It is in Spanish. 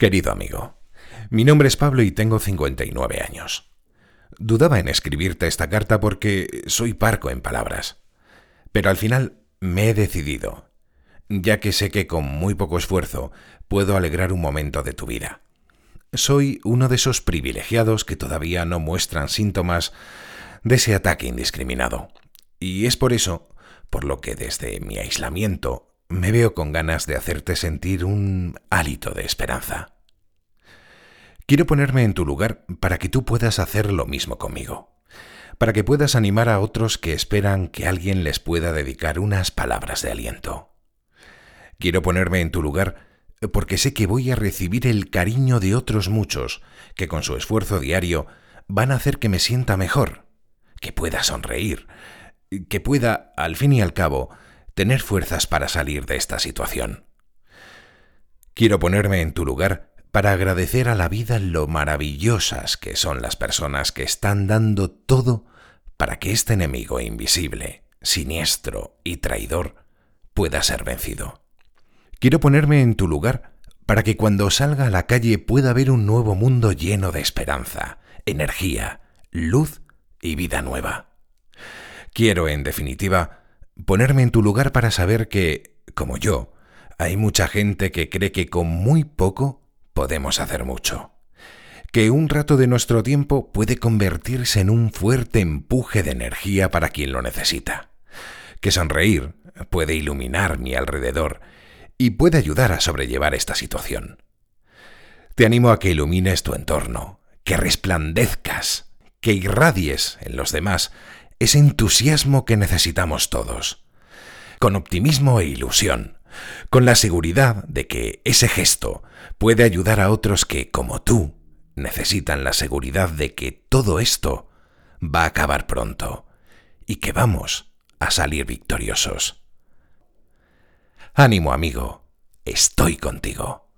Querido amigo, mi nombre es Pablo y tengo 59 años. Dudaba en escribirte esta carta porque soy parco en palabras. Pero al final me he decidido, ya que sé que con muy poco esfuerzo puedo alegrar un momento de tu vida. Soy uno de esos privilegiados que todavía no muestran síntomas de ese ataque indiscriminado. Y es por eso, por lo que desde mi aislamiento me veo con ganas de hacerte sentir un hálito de esperanza. Quiero ponerme en tu lugar para que tú puedas hacer lo mismo conmigo, para que puedas animar a otros que esperan que alguien les pueda dedicar unas palabras de aliento. Quiero ponerme en tu lugar porque sé que voy a recibir el cariño de otros muchos que con su esfuerzo diario van a hacer que me sienta mejor, que pueda sonreír, que pueda, al fin y al cabo, tener fuerzas para salir de esta situación. Quiero ponerme en tu lugar para agradecer a la vida lo maravillosas que son las personas que están dando todo para que este enemigo invisible, siniestro y traidor pueda ser vencido. Quiero ponerme en tu lugar para que cuando salga a la calle pueda ver un nuevo mundo lleno de esperanza, energía, luz y vida nueva. Quiero, en definitiva, ponerme en tu lugar para saber que, como yo, hay mucha gente que cree que con muy poco podemos hacer mucho. Que un rato de nuestro tiempo puede convertirse en un fuerte empuje de energía para quien lo necesita. Que sonreír puede iluminar mi alrededor y puede ayudar a sobrellevar esta situación. Te animo a que ilumines tu entorno, que resplandezcas, que irradies en los demás ese entusiasmo que necesitamos todos, con optimismo e ilusión, con la seguridad de que ese gesto puede ayudar a otros que, como tú, necesitan la seguridad de que todo esto va a acabar pronto y que vamos a salir victoriosos. Ánimo amigo, estoy contigo.